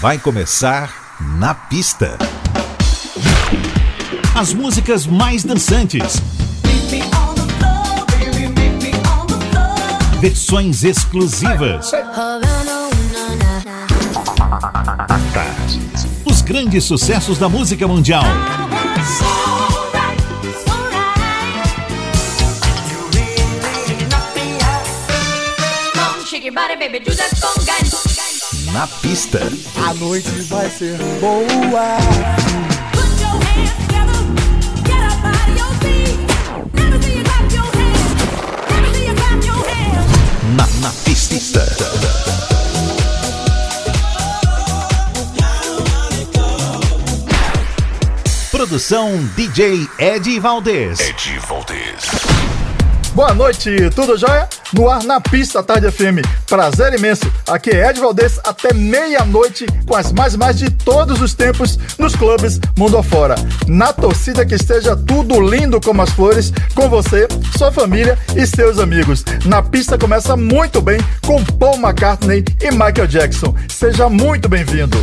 vai começar na pista. As músicas mais dançantes. Versões exclusivas. Os grandes sucessos da música mundial. Body, baby, do that conga na pista. A noite vai ser boa. Na, na pista. Produção DJ Ed Valdez. Ed Valdez. Boa noite, tudo jóia? no ar na pista Tarde FM. Prazer imenso. Aqui é Ed Valdez até meia-noite com as mais mais de todos os tempos nos clubes mundo afora. Na torcida que esteja tudo lindo como as flores com você, sua família e seus amigos. Na pista começa muito bem com Paul McCartney e Michael Jackson. Seja muito bem-vindo.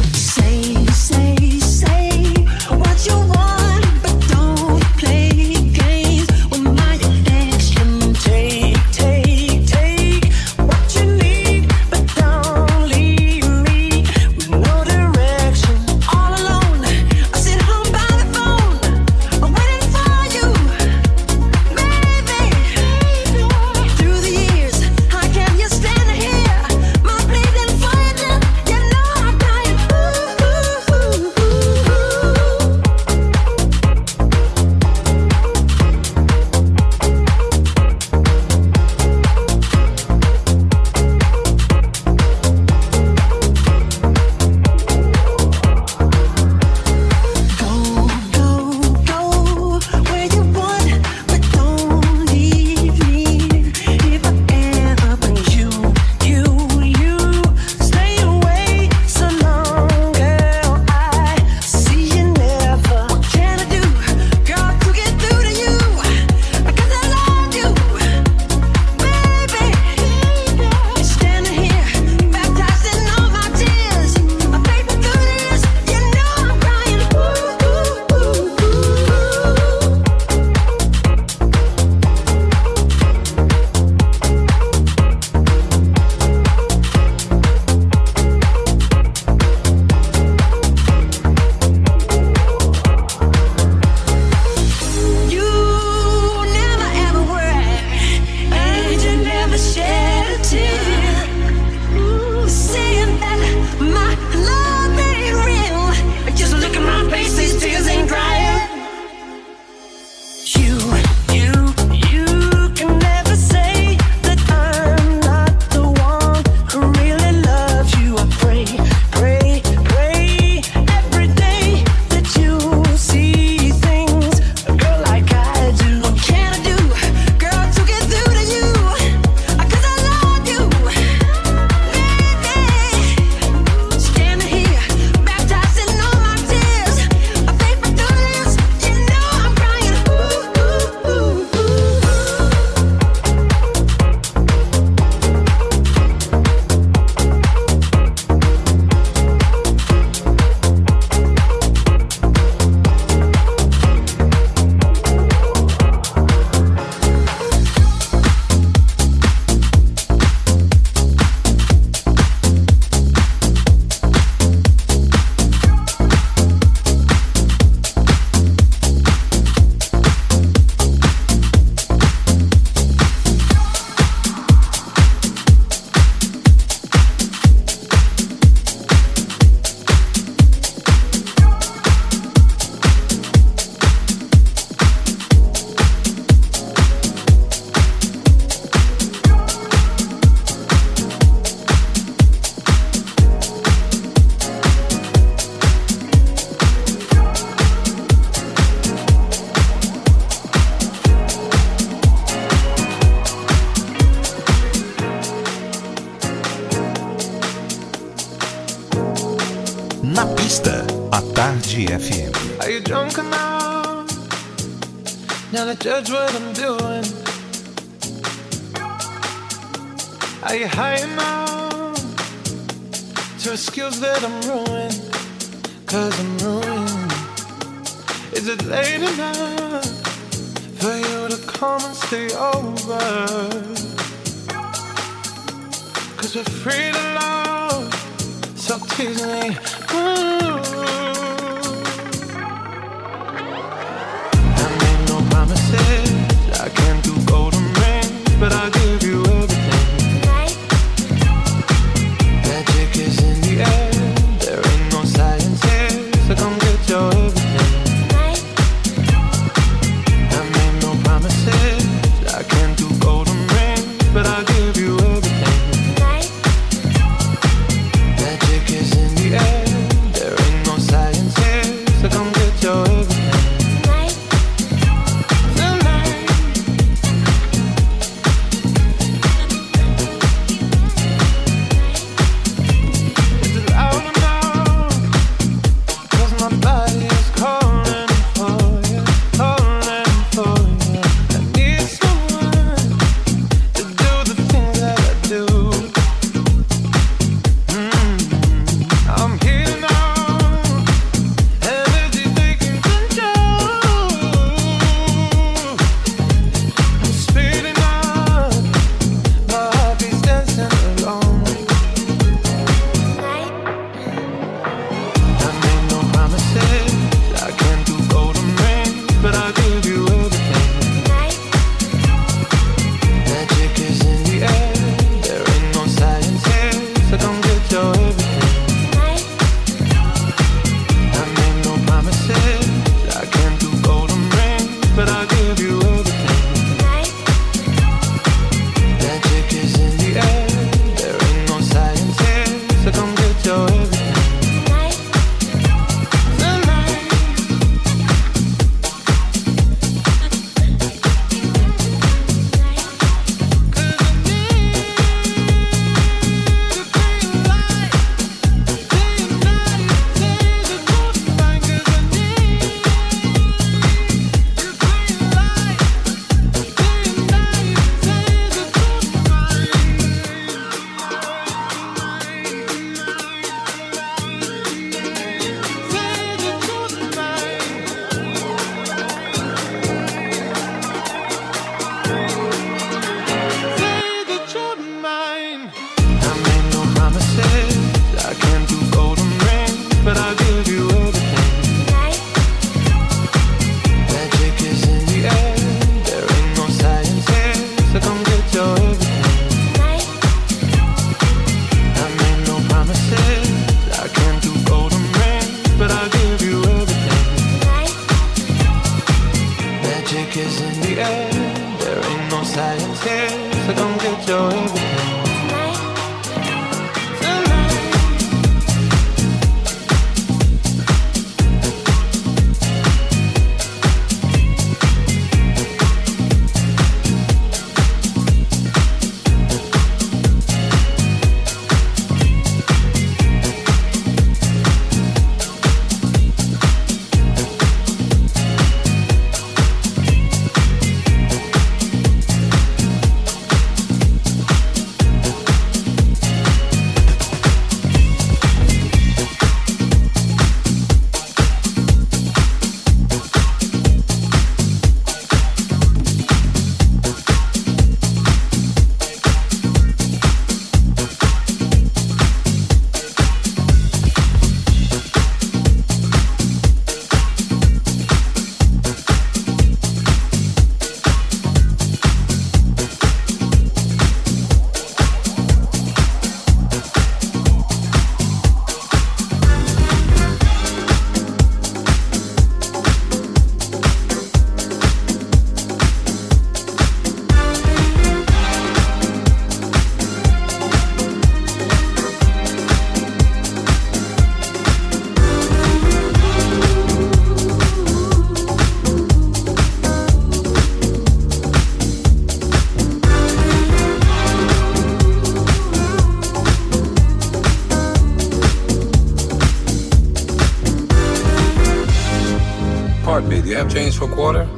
Pardon me, do you have change for a quarter?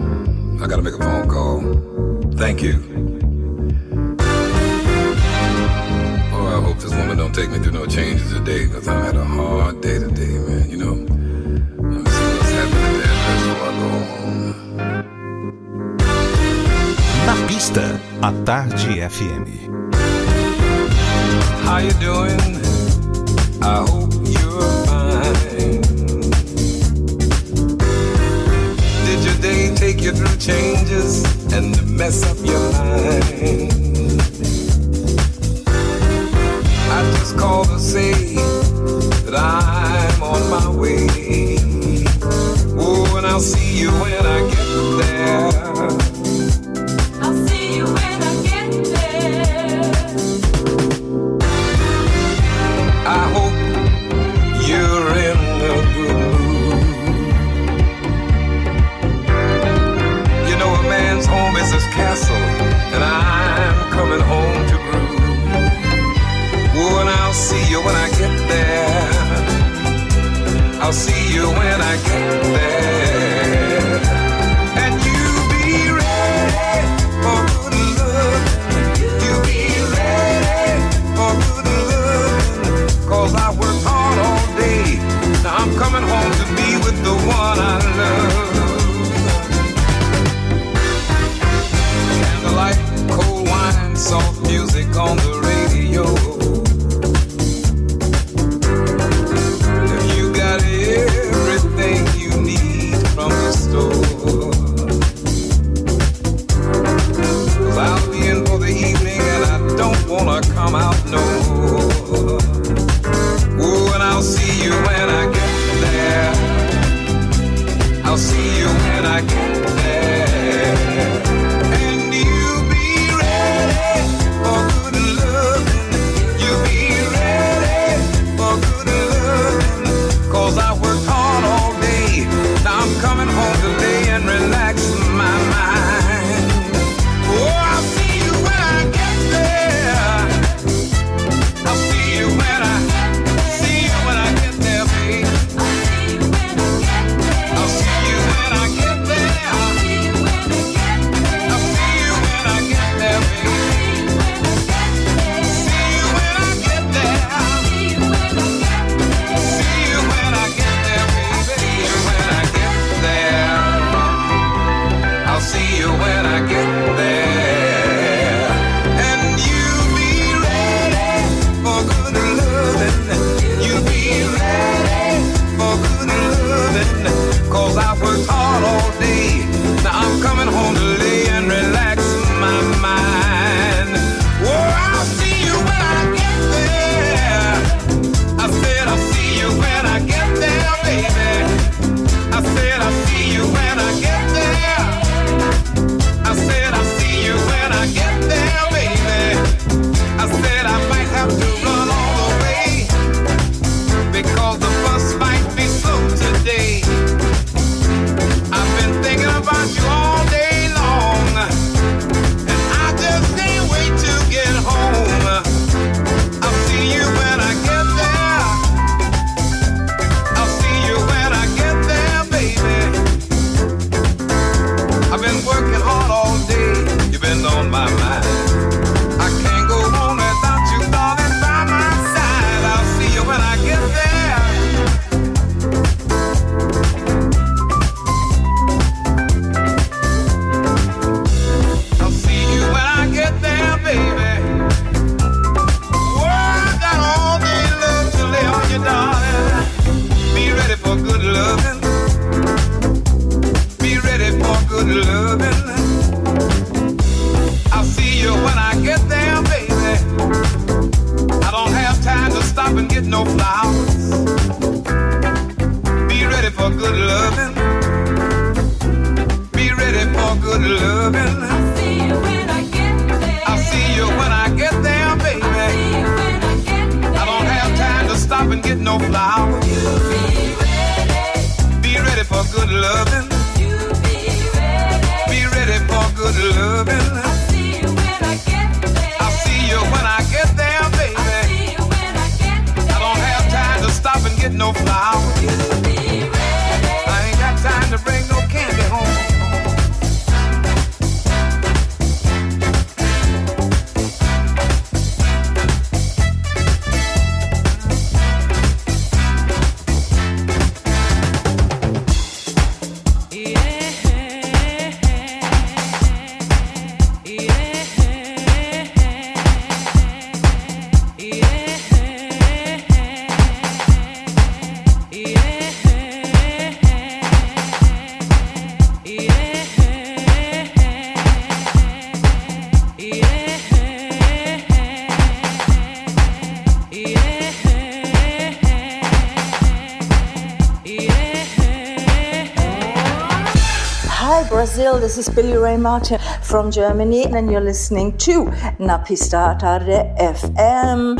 Billy Ray Martin from Germany, and you're listening to Napistata FM.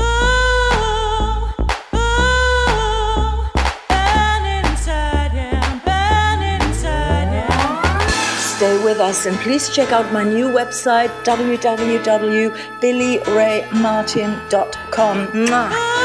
stay with us and please check out my new website www.billyraymartin.com. Mwah.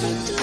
perfect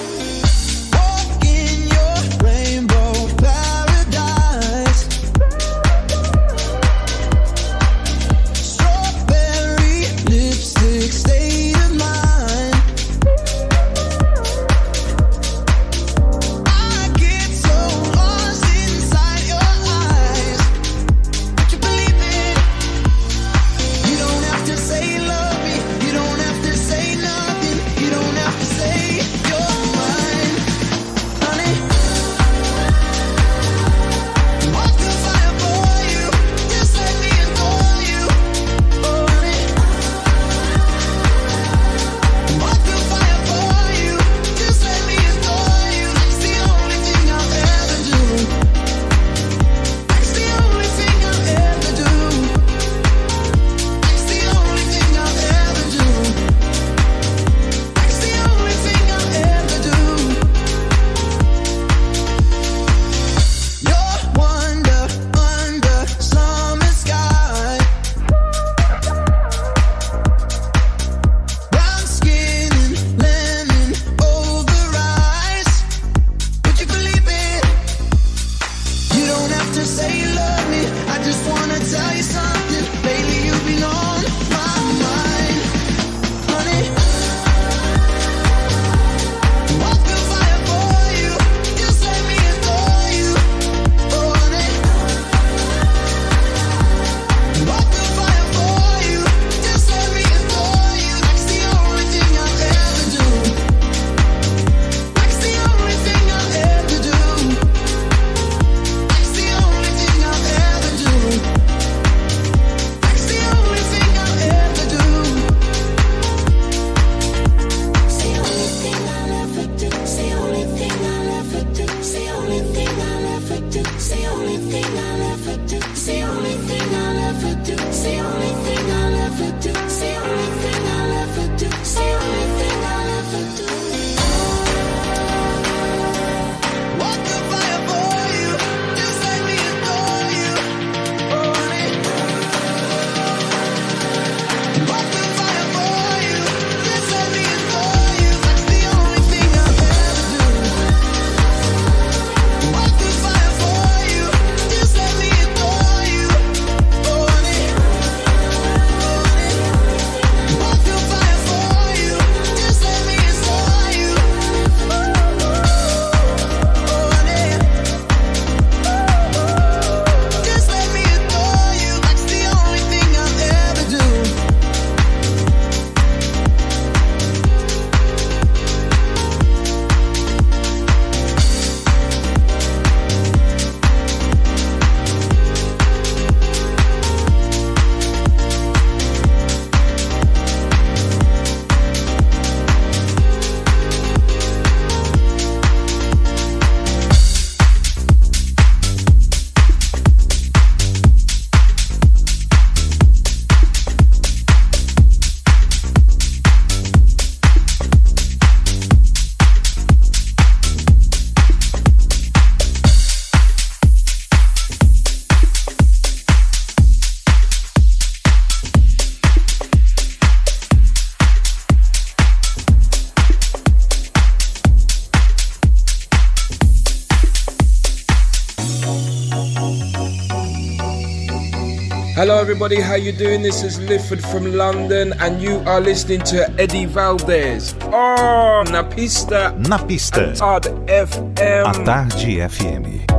Hello everybody, how you doing? This is Lifford from London and you are listening to Eddie Valdez. Oh, Napista. Napista. A tarde FM. A tarde FM.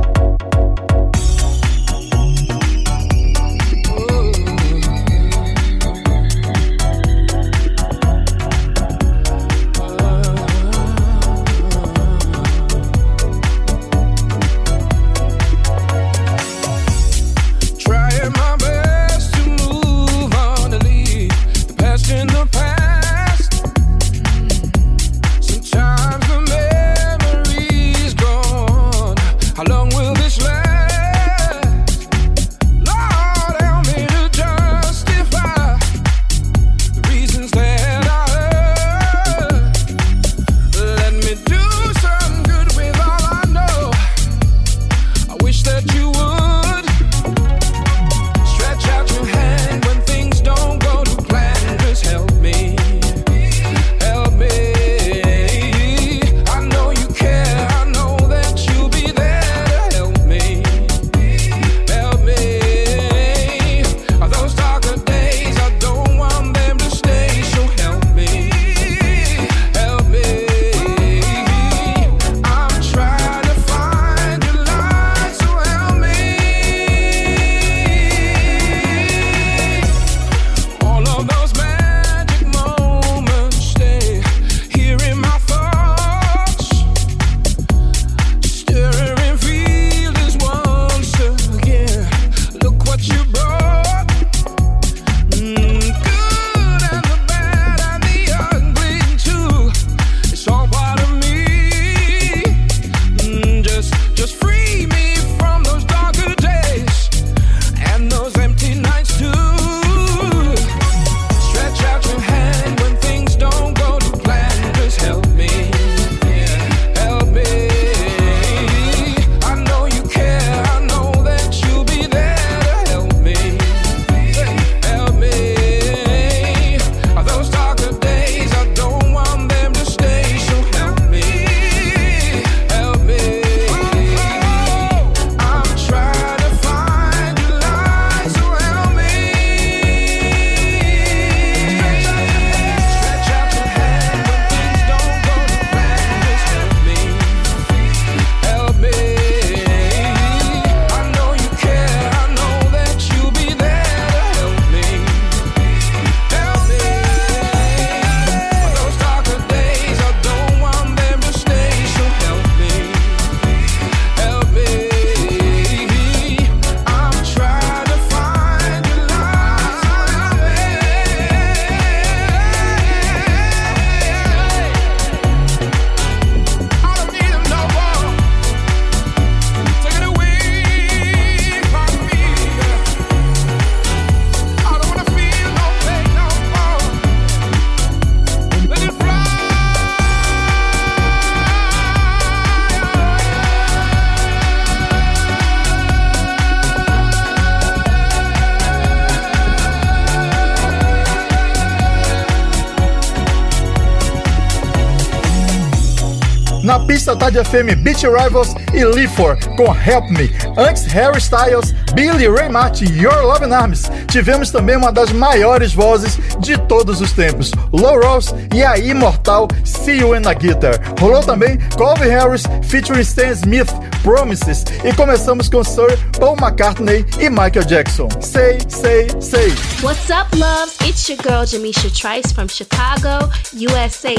Na pista Tarde FM, Beach Rivals e Lifor com Help Me. Antes, Harry Styles, Billy Ray Martin, Your Loving Arms. Tivemos também uma das maiores vozes de todos os tempos, Low Rose e a imortal See You in a Guitar. Rolou também Colvin Harris featuring Stan Smith, Promises. E começamos com Sir Paul McCartney e Michael Jackson. Say, say, say. What's up, loves? It's your girl Jamisha Trice from Chicago, USA.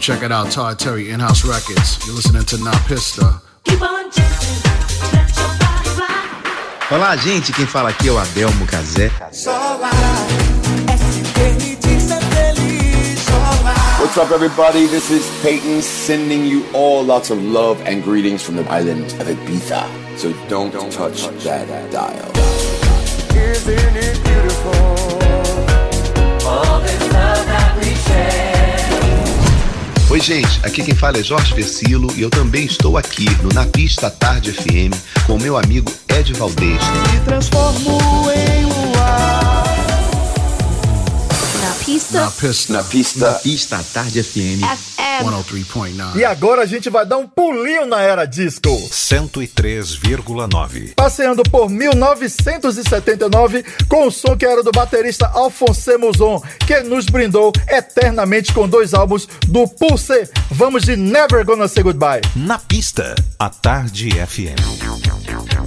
Check it out, Todd Terry, In House Records. You're listening to Na Pista. Olá, gente. Quem fala aqui é o Adelmo Cazé. What's up, everybody? This is Peyton sending you all lots of love and greetings from the island of Ibiza. So don't, touch, that dial. Isn't it beautiful? Oi, gente, aqui quem fala é Jorge Versilo e eu também estou aqui no Na Pista Tarde FM com o meu amigo Ed Valdez. Me transformo em luar. Na pista. Na Pista. Na pista. Na pista Tarde FM. FM. 103.9. E agora a gente vai dar um pulinho na era disco. 103,9. Passeando por 1979 com o som que era do baterista Alphonse Mouzon, que nos brindou eternamente com dois álbuns do Pulse. Vamos de Never Gonna Say Goodbye. Na pista, a Tarde FM.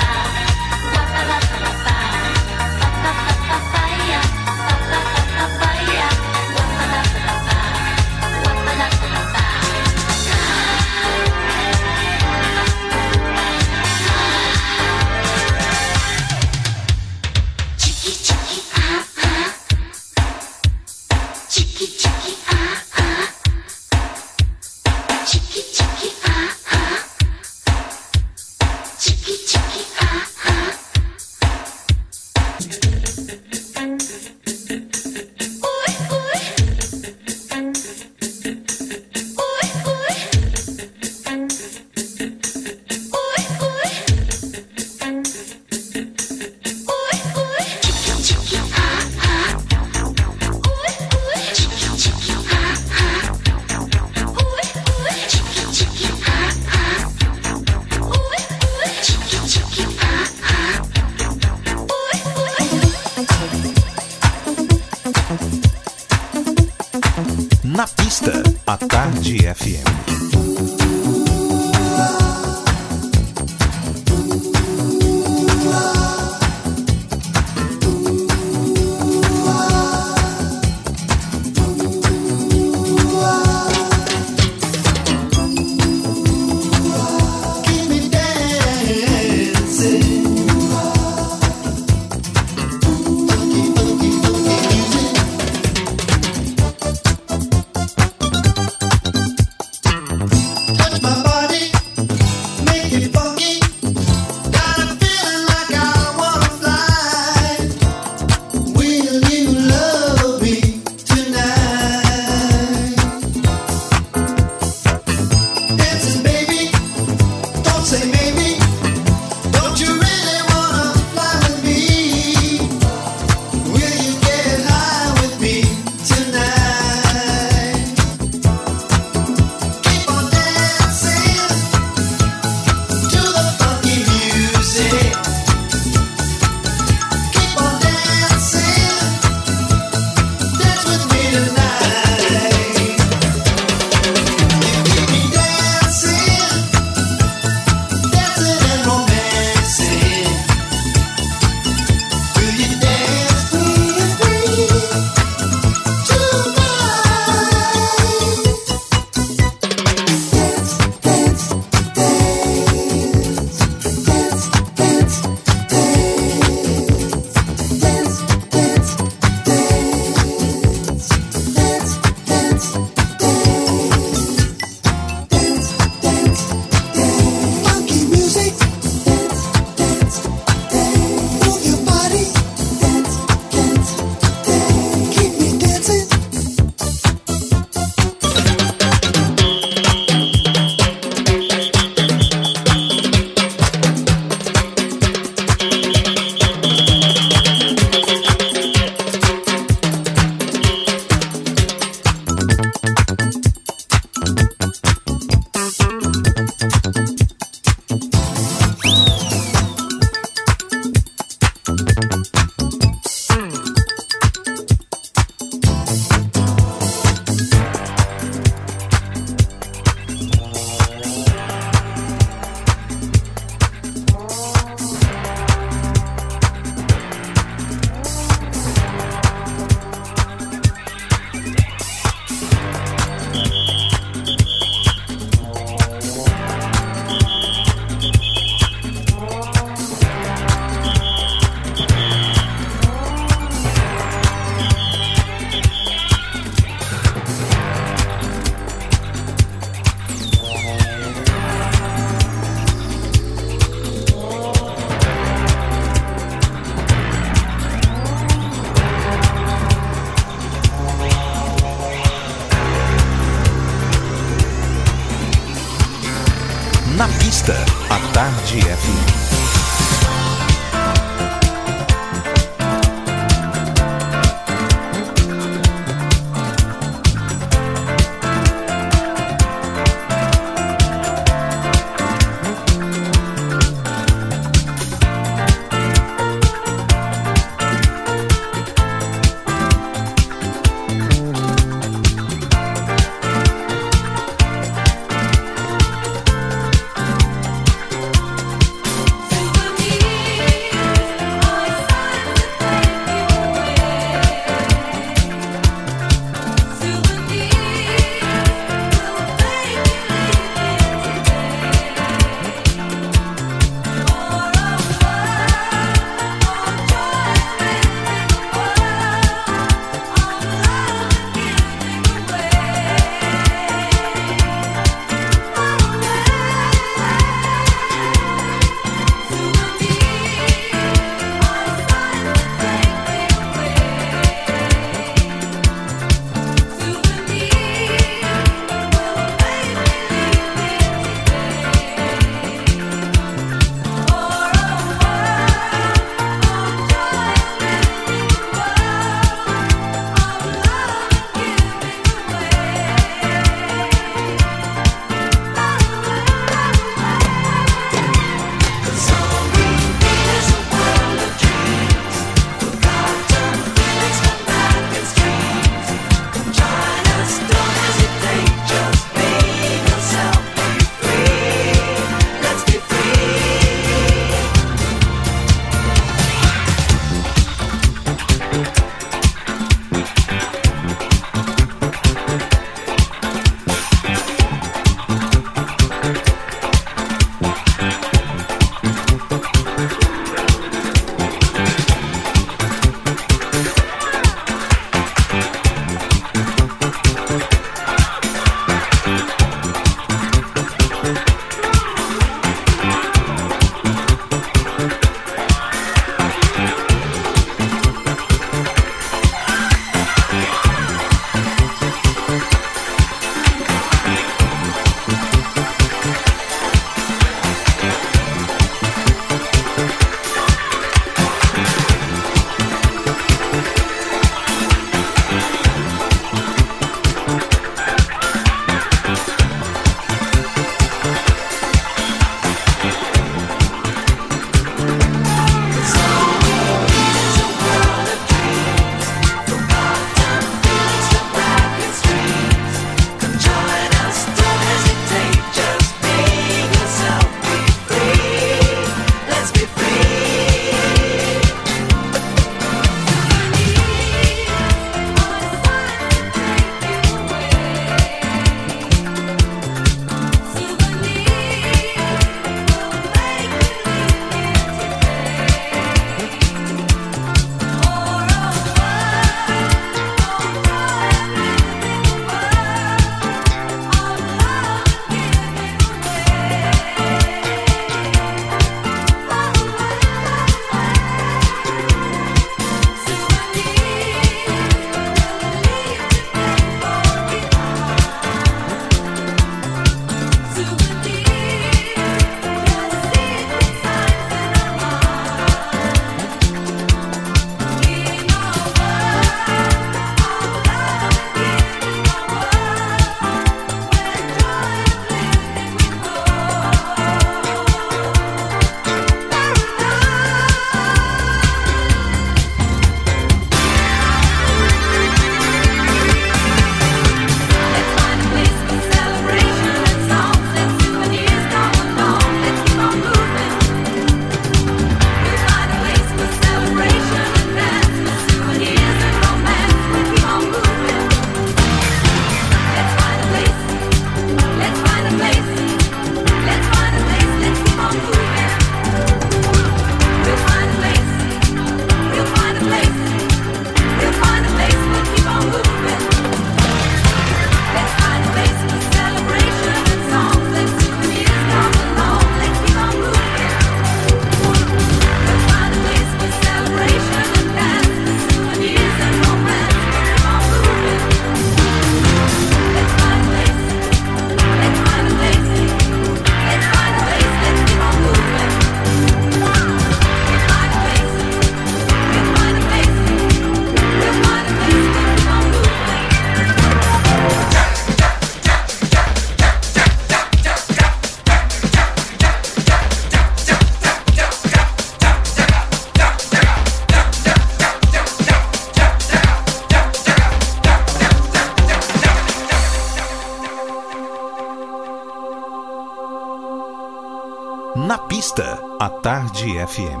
Tarde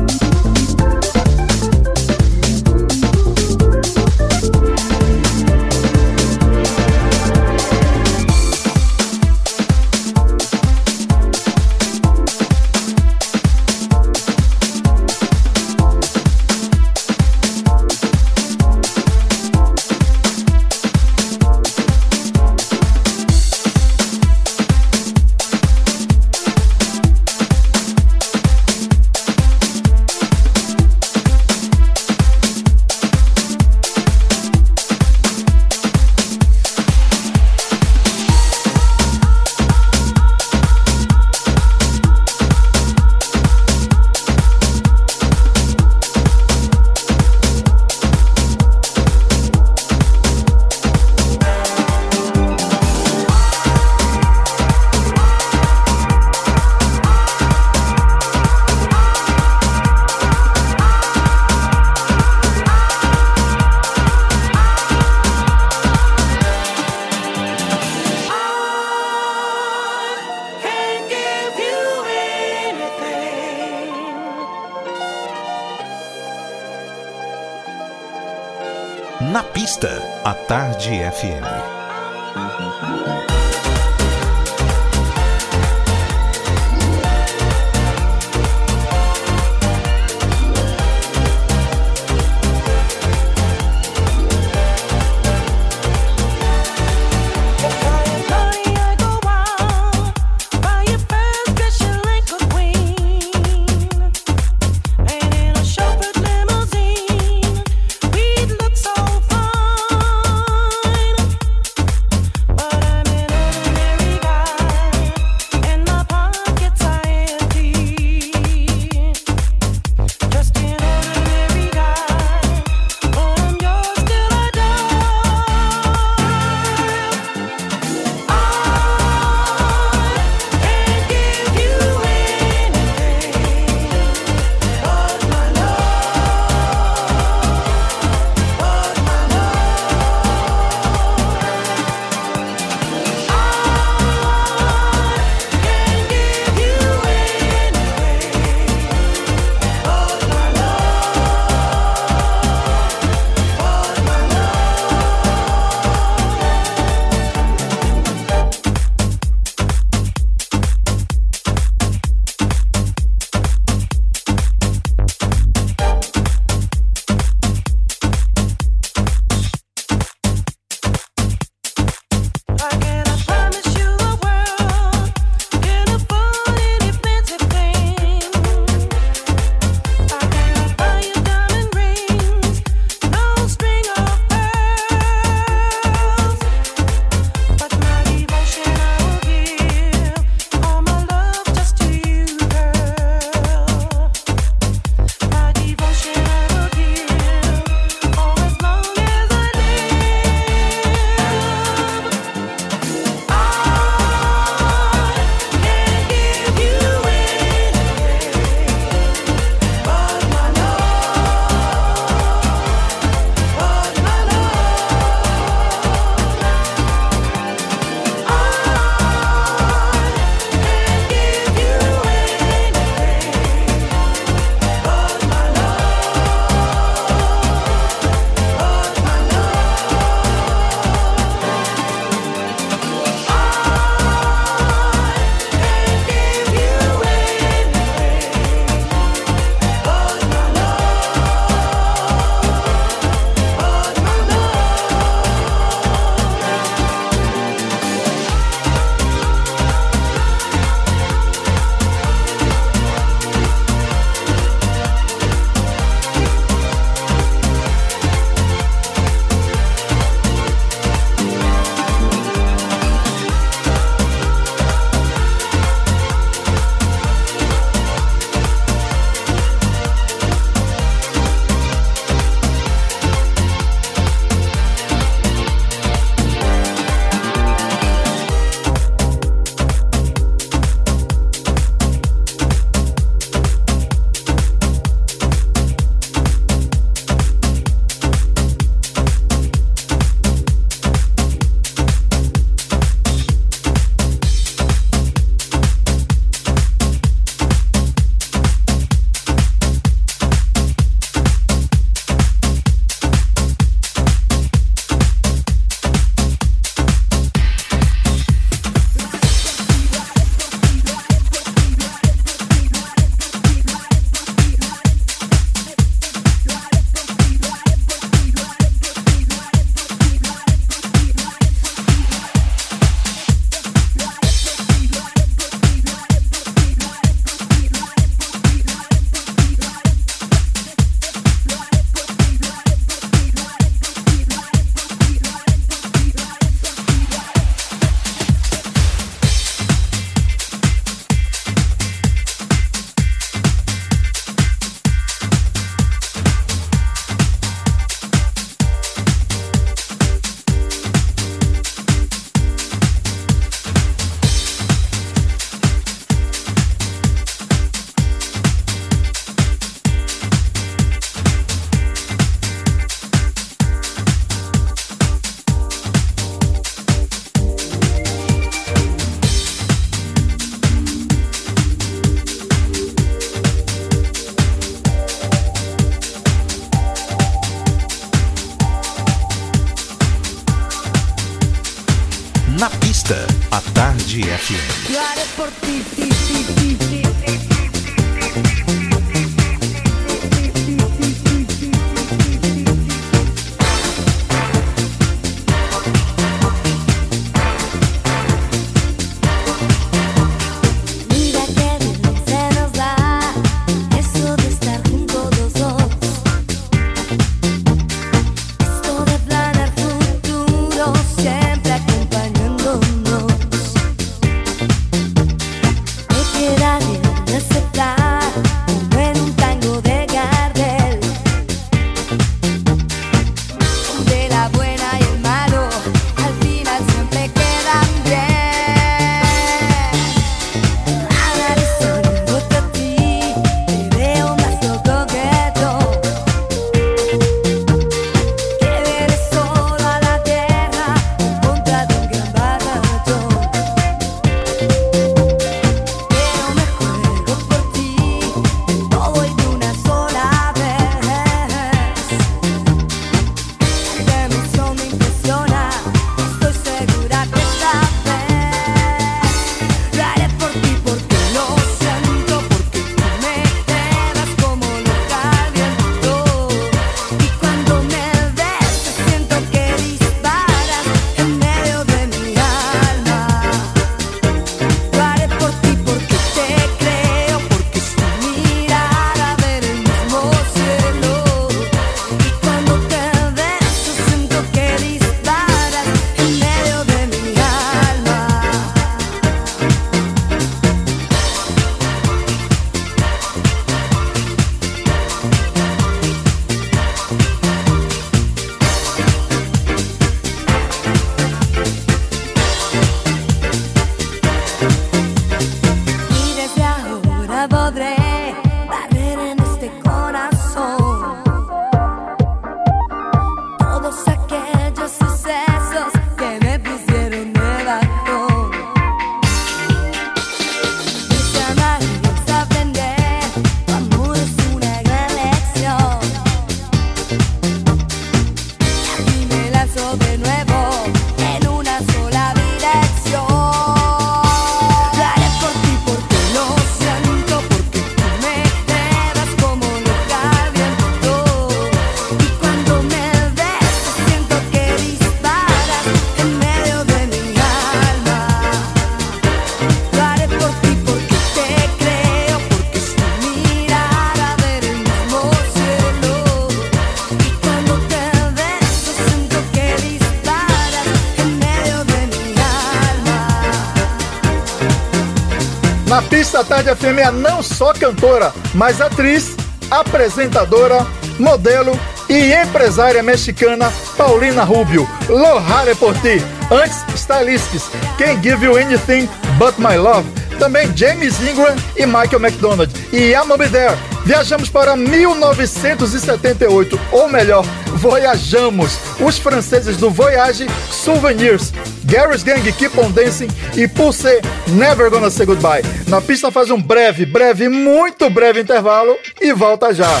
Tarde FM é não só cantora, mas atriz, apresentadora, modelo e empresária mexicana Paulina Rubio. Lohare por ti. Antes, Stylistics, Can't Give You Anything But My Love. Também James Ingram e Michael McDonald. E I'm Be There. Viajamos para 1978, ou melhor, voyajamos. Os franceses do Voyage Souvenirs, Gary's Gang Keep On Dancing e Pulse Never Gonna Say Goodbye. Na pista faz um breve, breve, muito breve intervalo e volta já.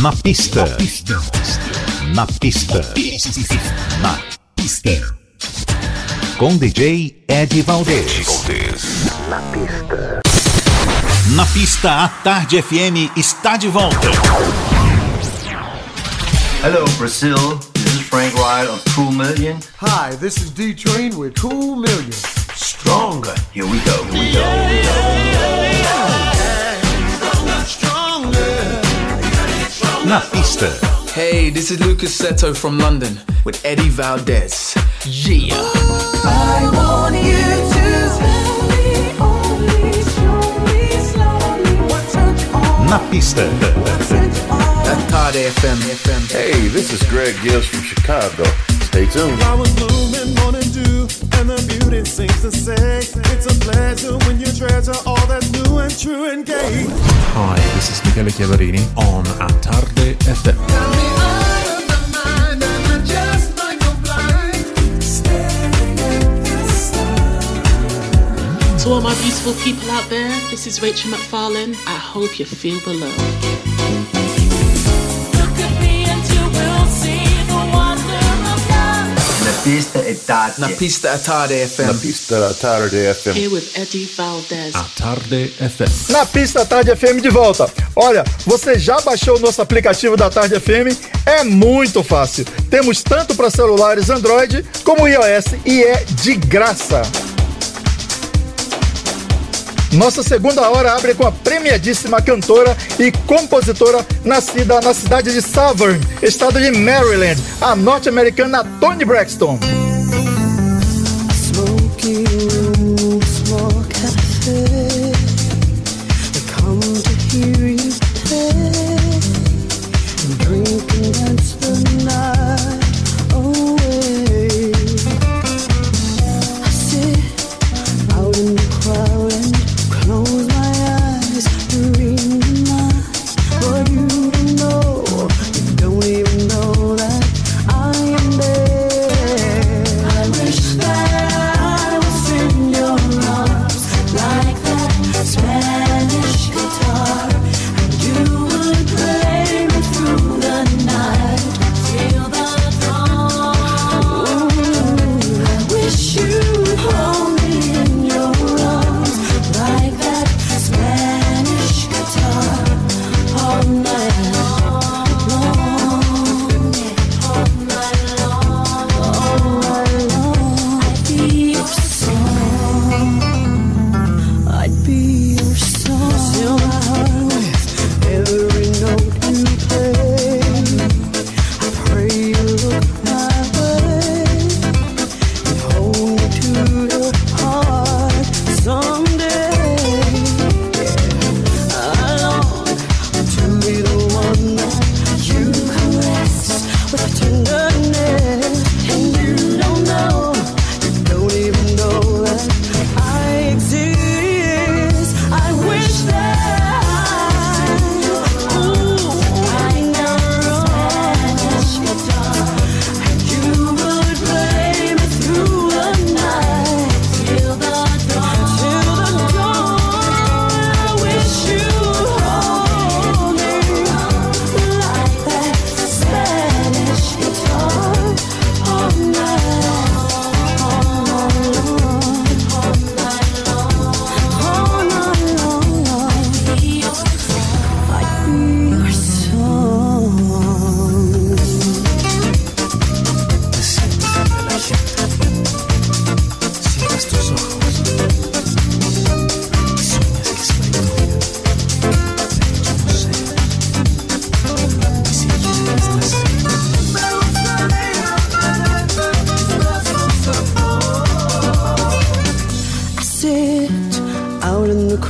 Na pista. Na pista. Na pista. Com DJ Ed Valdez. Na pista. Na pista, a Tarde FM está de volta. Hello, Brazil. This is Frank Wright of Cool Million. Hi, this is D Train with Cool Million. Stronger. Here we go. Here we go. Here we go. Na pista. Hey, this is Lucas Seto from London with Eddie Valdez. Yeah. I want you to slowly, only slowly, slowly. Touch on Na pista. At Tarde FM. Hey, this is Greg Gibbs from Chicago. Stay tuned. I was blooming morning dew, and the beauty seems to say it's a pleasure when you treasure all that's new and true and gay. Hi, this is Michele Chiavarini on A Tarde FM. To all my beautiful people out there, this is Rachel McFarlane. I hope you feel the love. pista é tarde. Na pista à tarde FM. Na pista à tarde FM. Here with Eddie Valdez. À tarde FM. Na pista à tarde é FM de volta. Olha, você já baixou o nosso aplicativo da Tarde é FM? É muito fácil. Temos tanto para celulares Android como iOS e é de graça. Nossa segunda hora abre com a premiadíssima cantora e compositora nascida na cidade de Southern, estado de Maryland, a norte-americana Toni Braxton.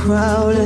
crowd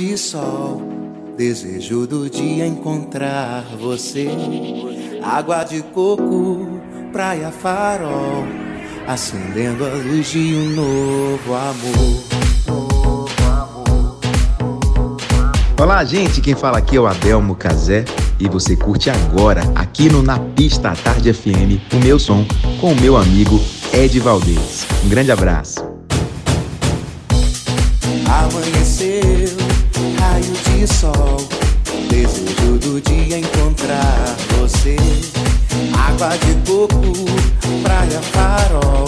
de sol. Desejo do dia encontrar você. Água de coco, praia farol. Acendendo a luz de um novo amor. Olá, gente. Quem fala aqui é o Adelmo Cazé. E você curte agora, aqui no Na Pista à Tarde FM, o meu som com o meu amigo Ed Valdez. Um grande abraço. Amanheceu, raio sol. Desejo do dia encontrar você. Água de coco, praia farol.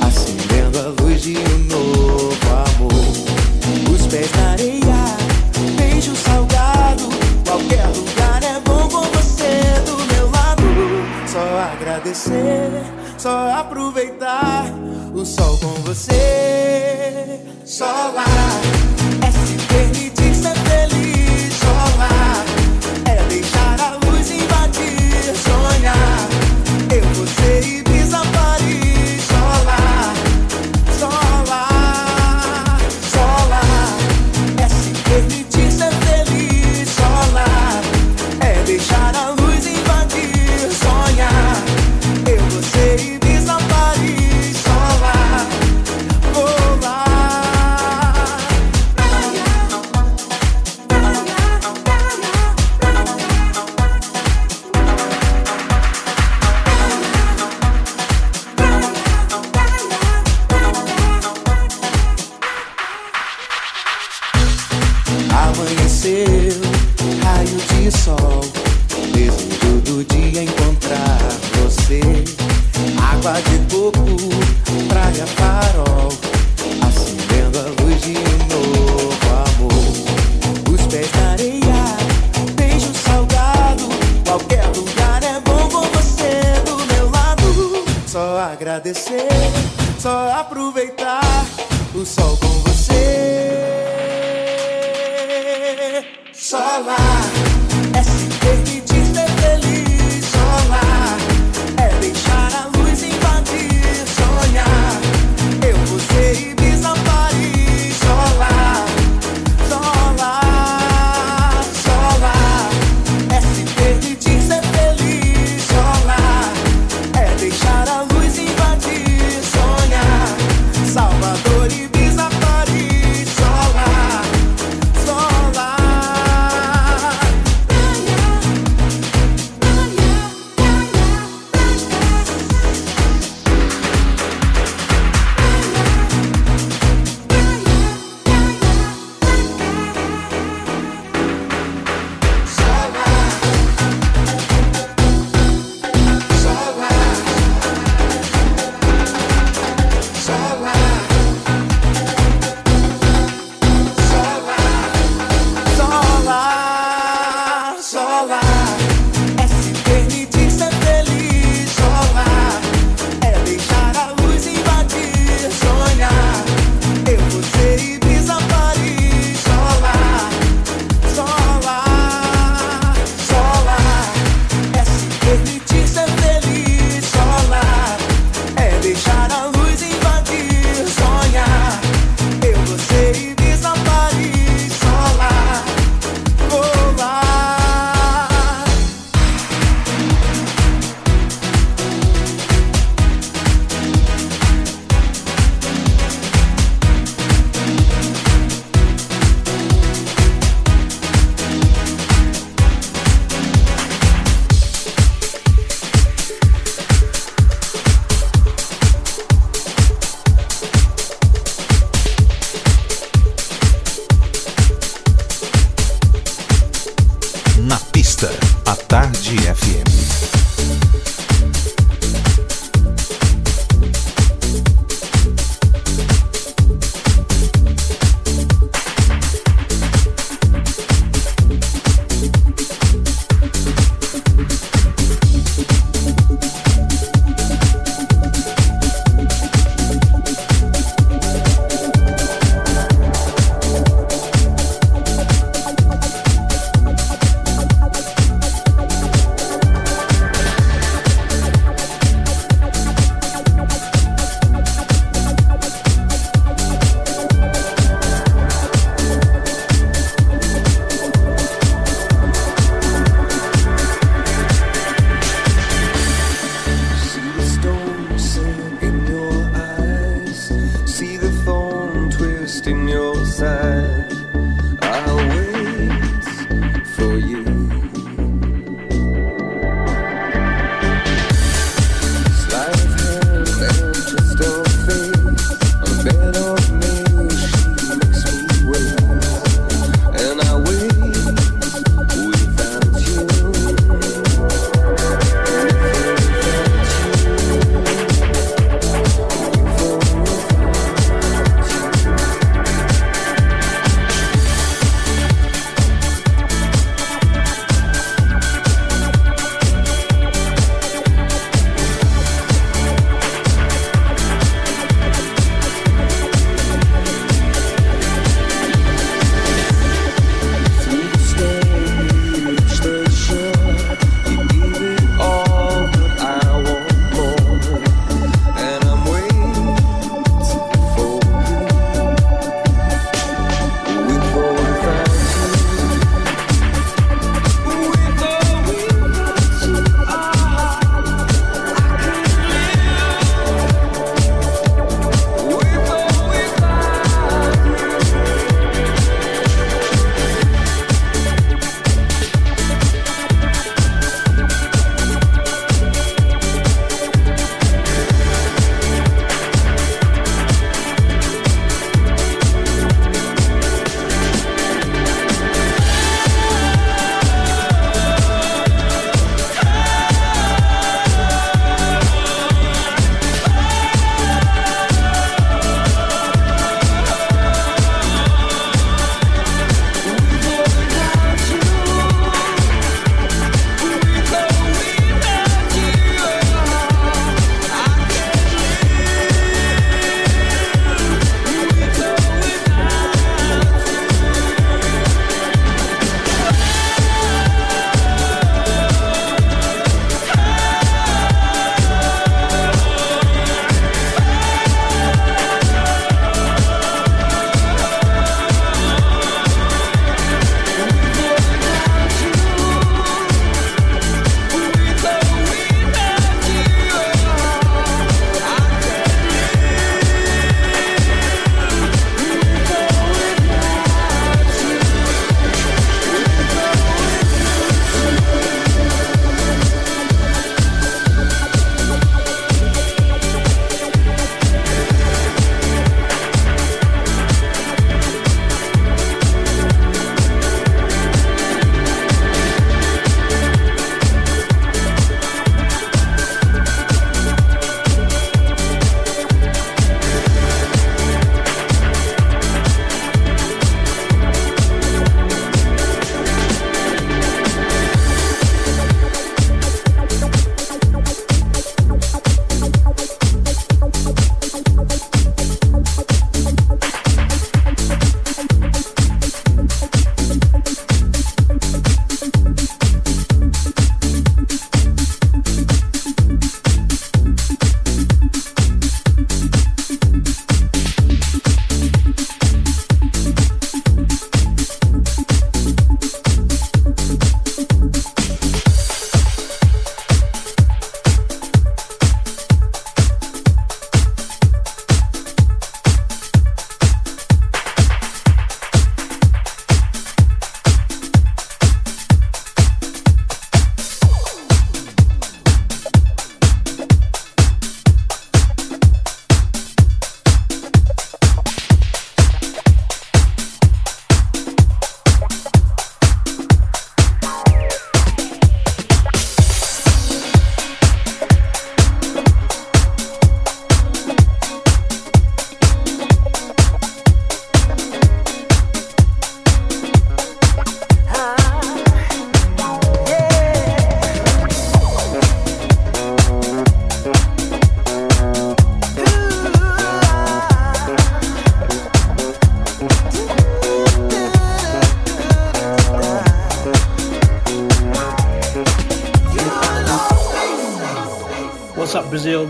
Acendendo a luz de um novo amor. Os pés na areia, beijo salgado. Qualquer lugar é bom com você do meu lado. Só agradecer, só aproveitar o sol com você. Só lá é se permitir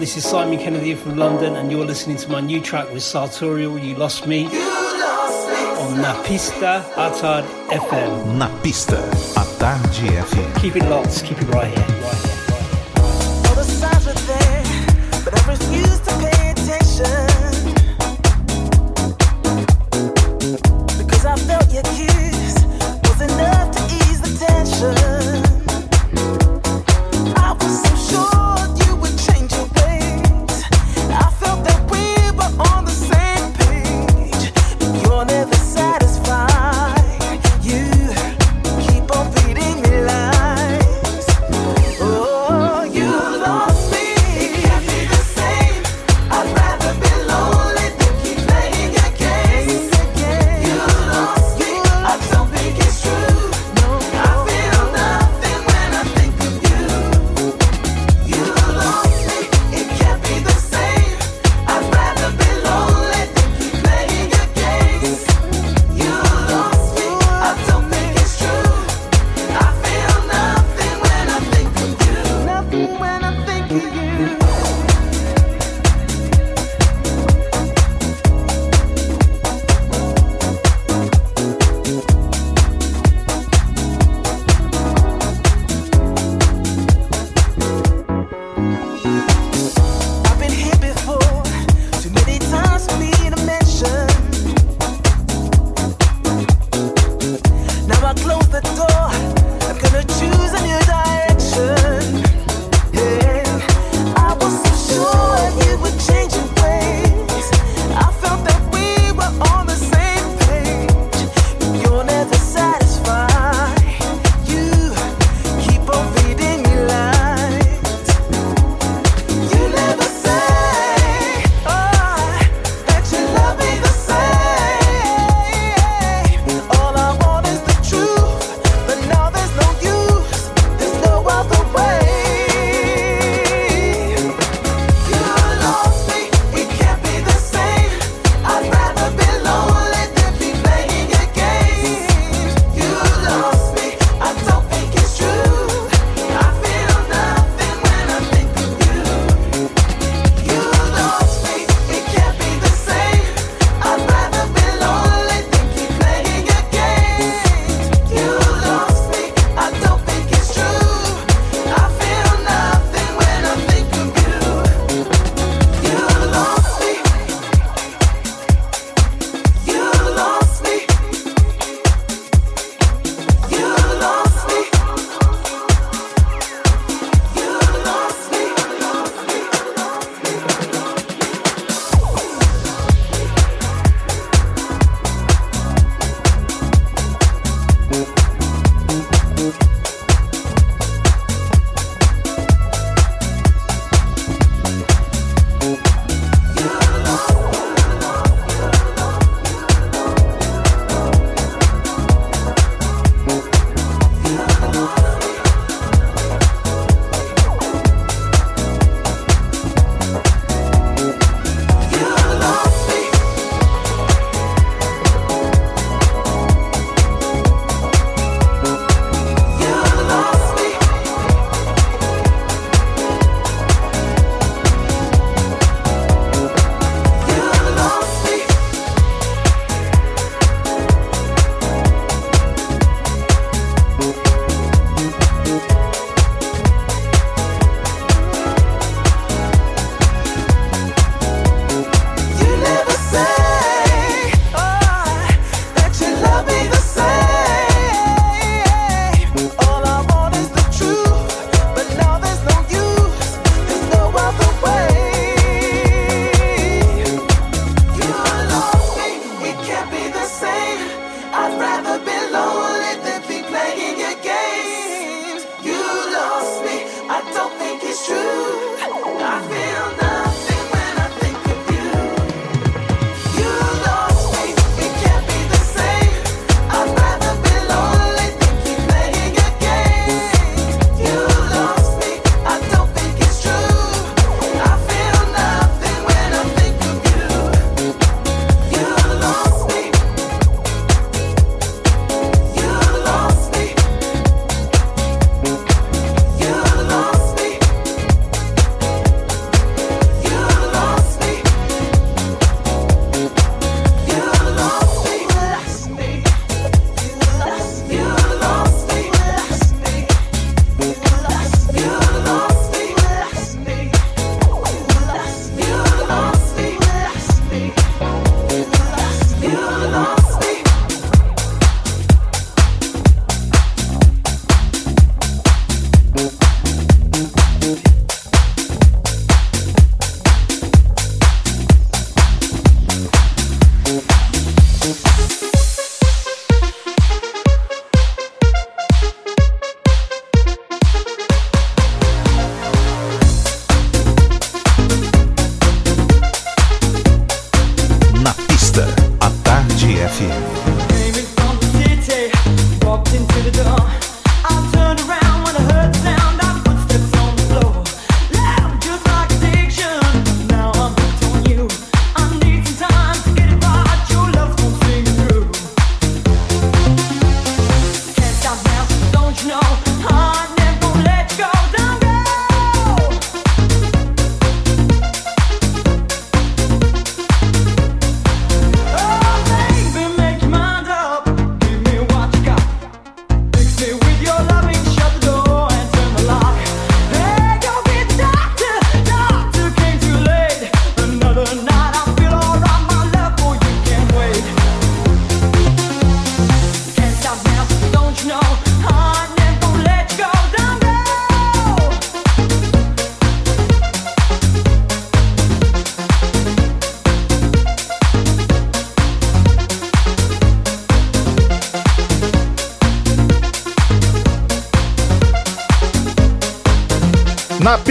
This is Simon Kennedy from London, and you're listening to my new track with Sartorial, You Lost Me, on Napista Atard FM. Na pista, a Tarde FM. Keep it locked, keep it. Right here.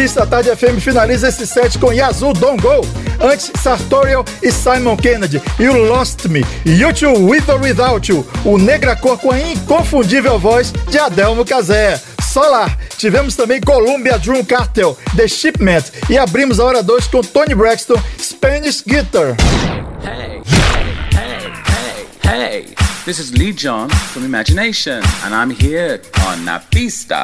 Pista, a Tarde FM finaliza esse set com Yazoo Don't Go. Antes, Sartorial e Simon Kennedy. You Lost Me. You Two With or Without You. O Negra Cor com a inconfundível voz de Adelmo Cazé. Solar. Tivemos também Columbia Drum Cartel, The Shipment. E abrimos a hora 2 com Tony Braxton, Spanish Guitar. Hey, hey, hey, hey. This is Lee John from Imagination, and I'm here on La Pista.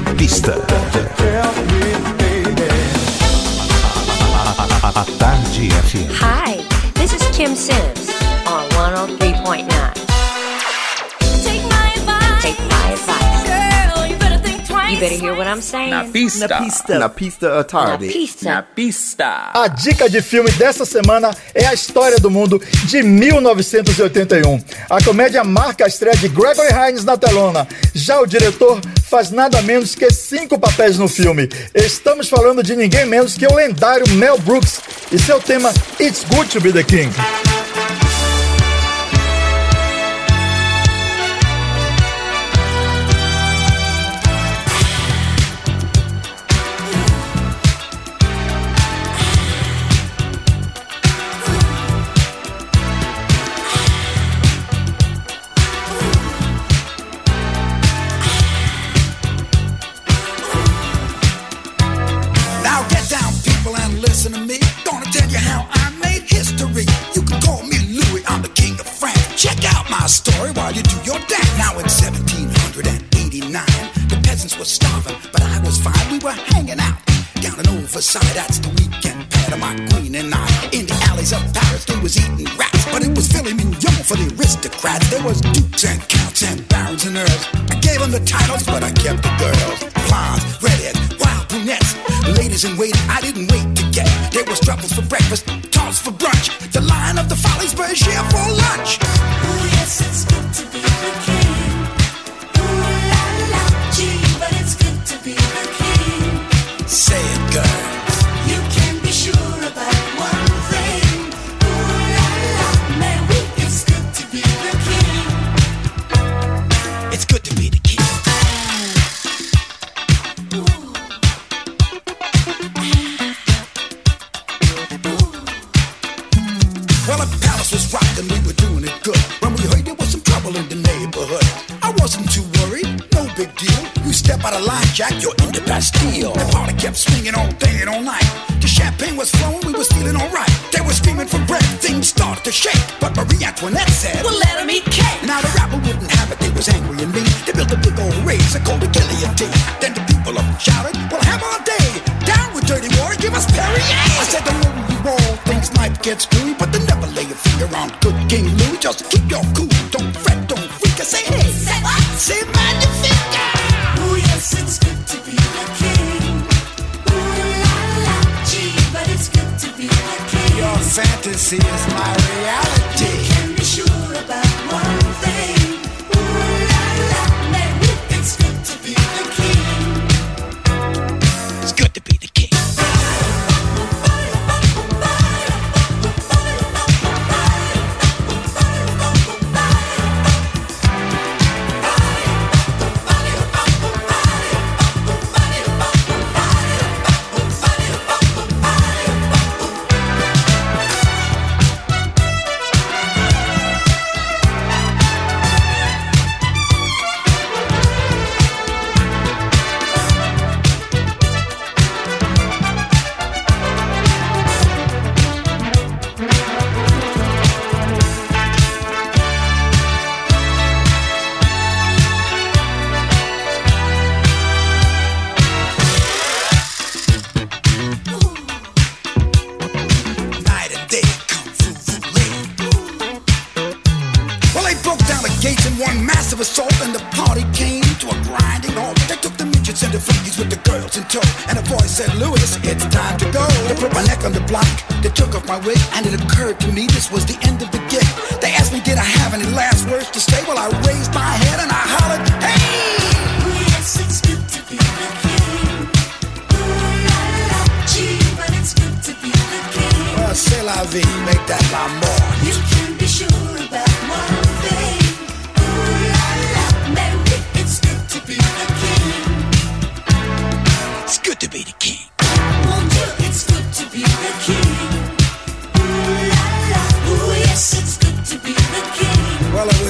baby. A, Tarde FM. Hi, this is Kim Sims on 103.9. Take my advice. Take my advice. Girl, you better think twice. You better hear what I'm saying. Na pista. Na pista. Na pista à tarde. Na pista. Na pista. A dica de filme dessa semana é a história do mundo de 1981. A comédia marca a estreia de Gregory Hines na telona. Já o diretor faz nada menos que cinco papéis no filme. Estamos falando de ninguém menos que o lendário Mel Brooks e seu tema It's Good to Be the King. check.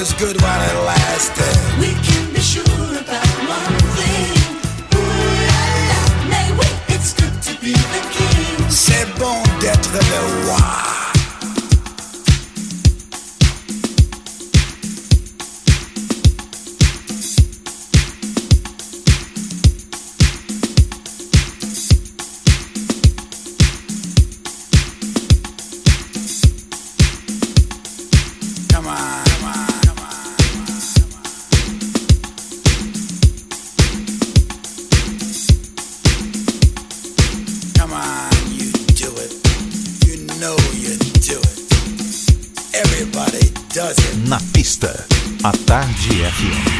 was good while it lasted. We can be sure about one thing. Ooh, la, la, mais oui, it's good to be the king. C'est bon d'être le roi. Tokyo.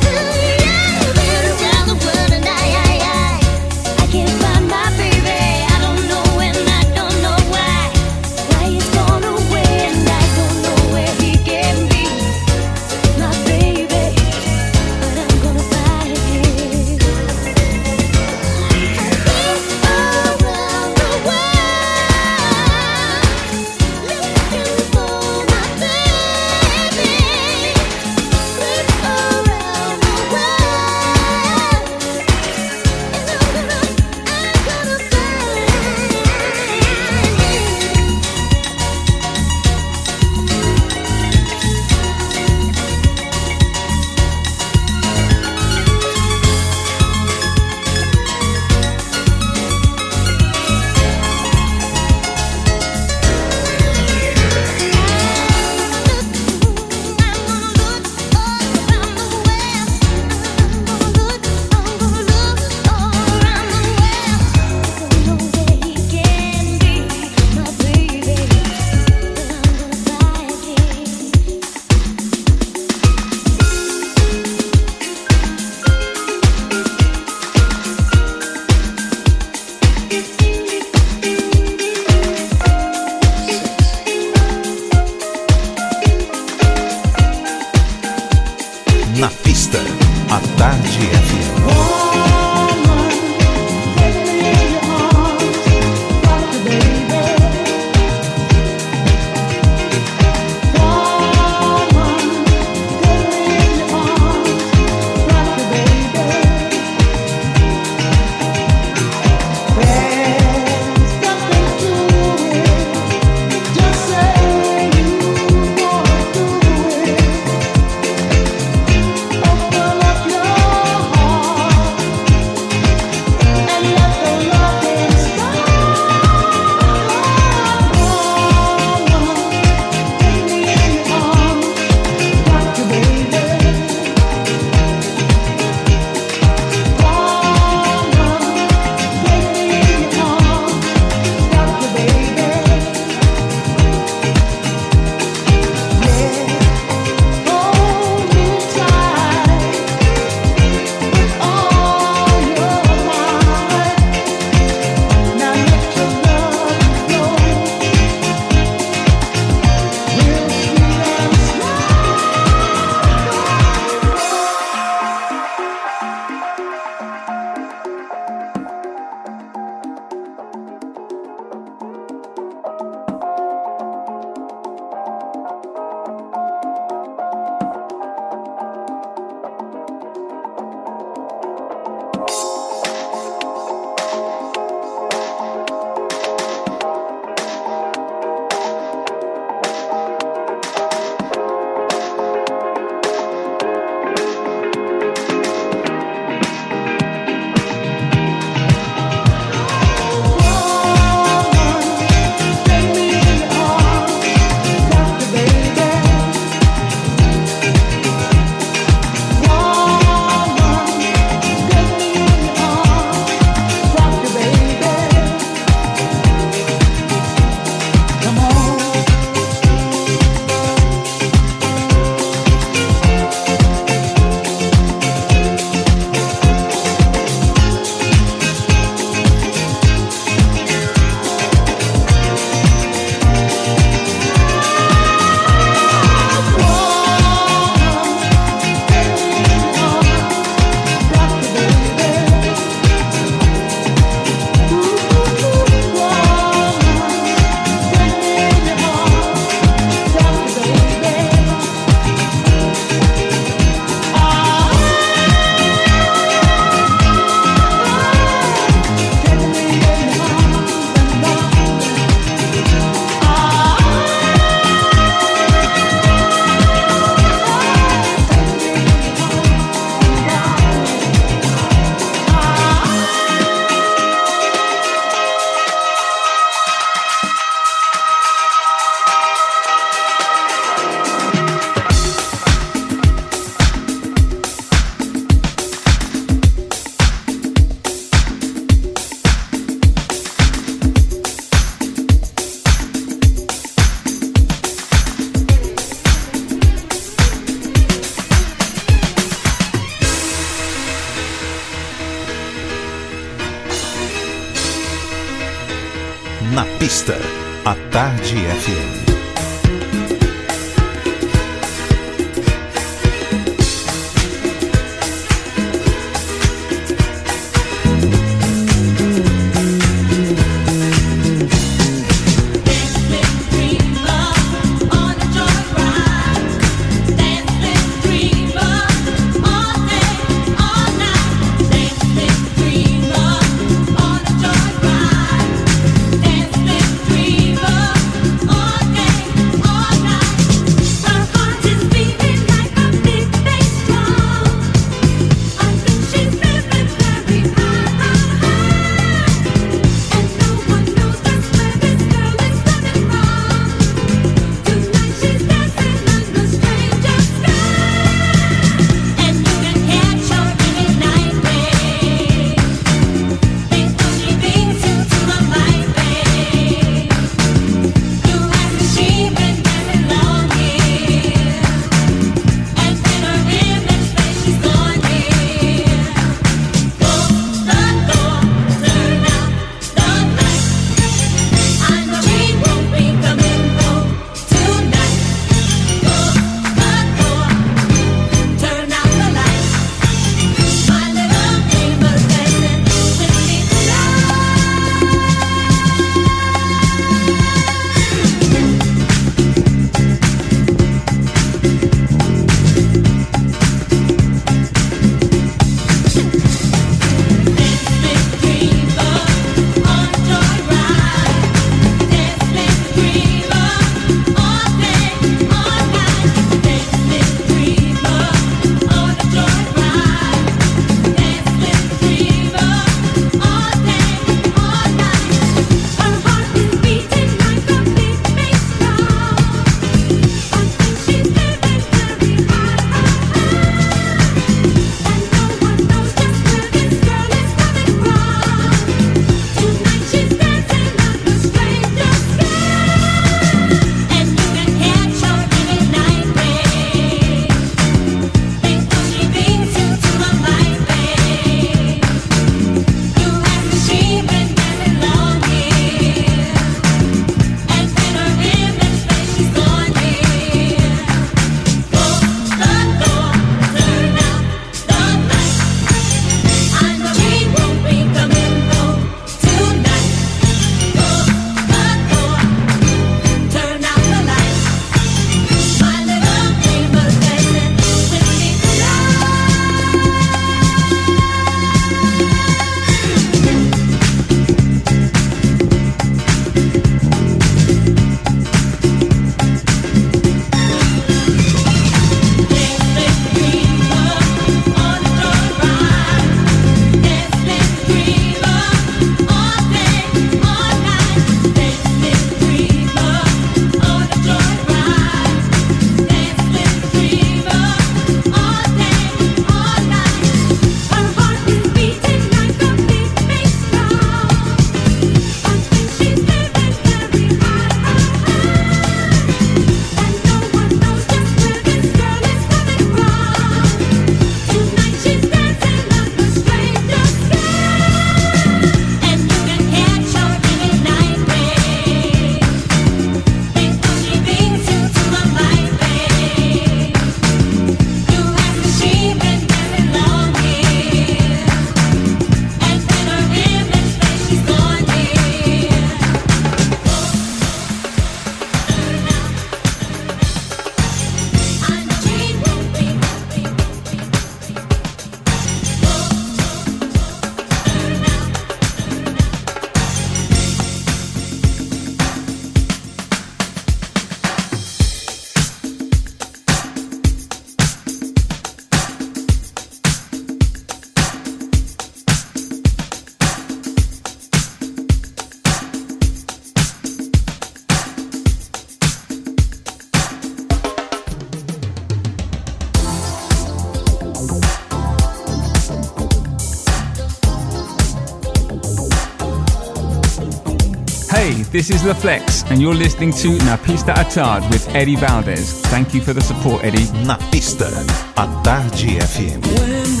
This is LaFlex, and you're listening to Napista Atard with Eddie Valdez. Thank you for the support, Eddie. Napista Atard GFM.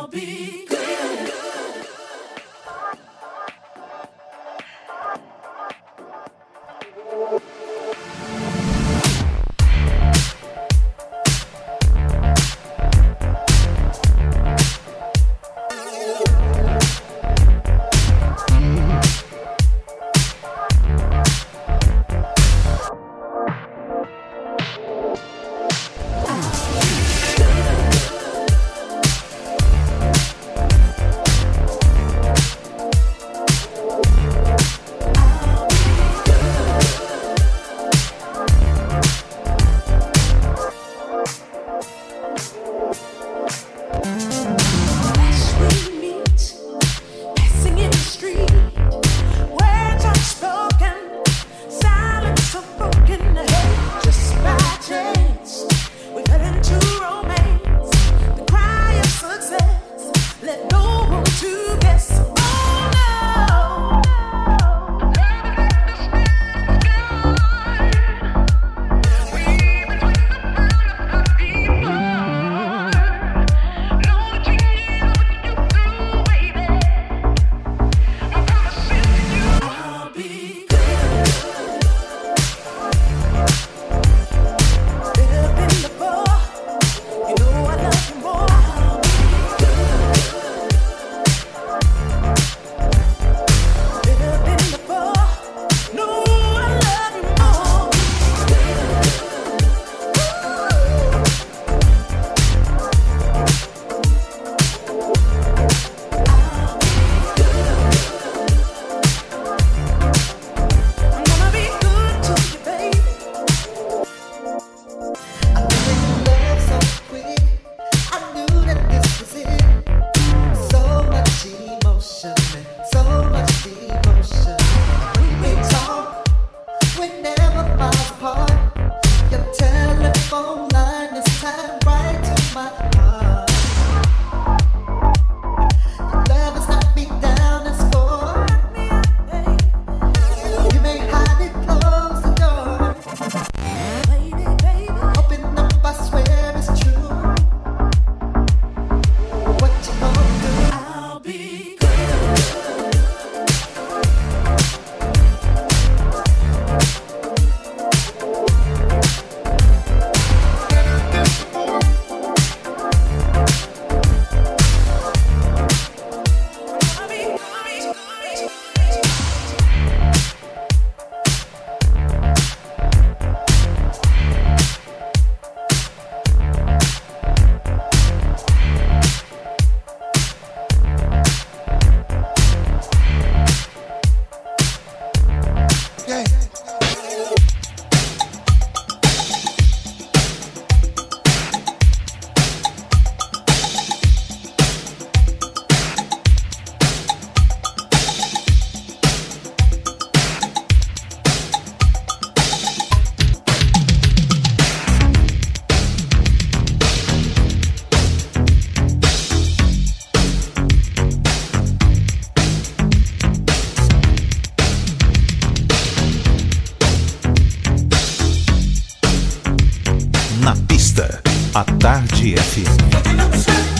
Na pista, a Tarde FM.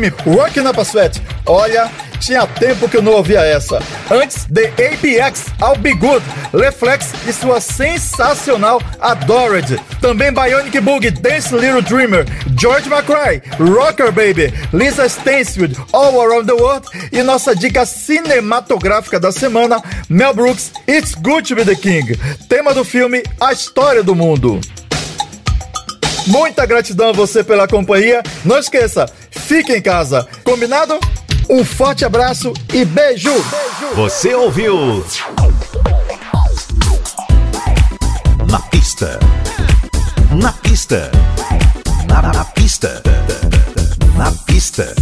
FM, Working Up a Sweat. Olha, tinha tempo que eu não ouvia essa. Antes, The APX, I'll Be Good, Reflex e sua sensacional Adored. Também Bionic Bug, Dance Little Dreamer, George McCrae, Rocker Baby, Lisa Stansfield, All Around the World e nossa dica cinematográfica da semana, Mel Brooks, It's Good to Be the King. Tema do filme A História do Mundo. Muita gratidão a você pela companhia. Não esqueça, fique em casa. Combinado? Um forte abraço e beijo. Você ouviu? Na pista. Na pista. Na, na pista. Na pista.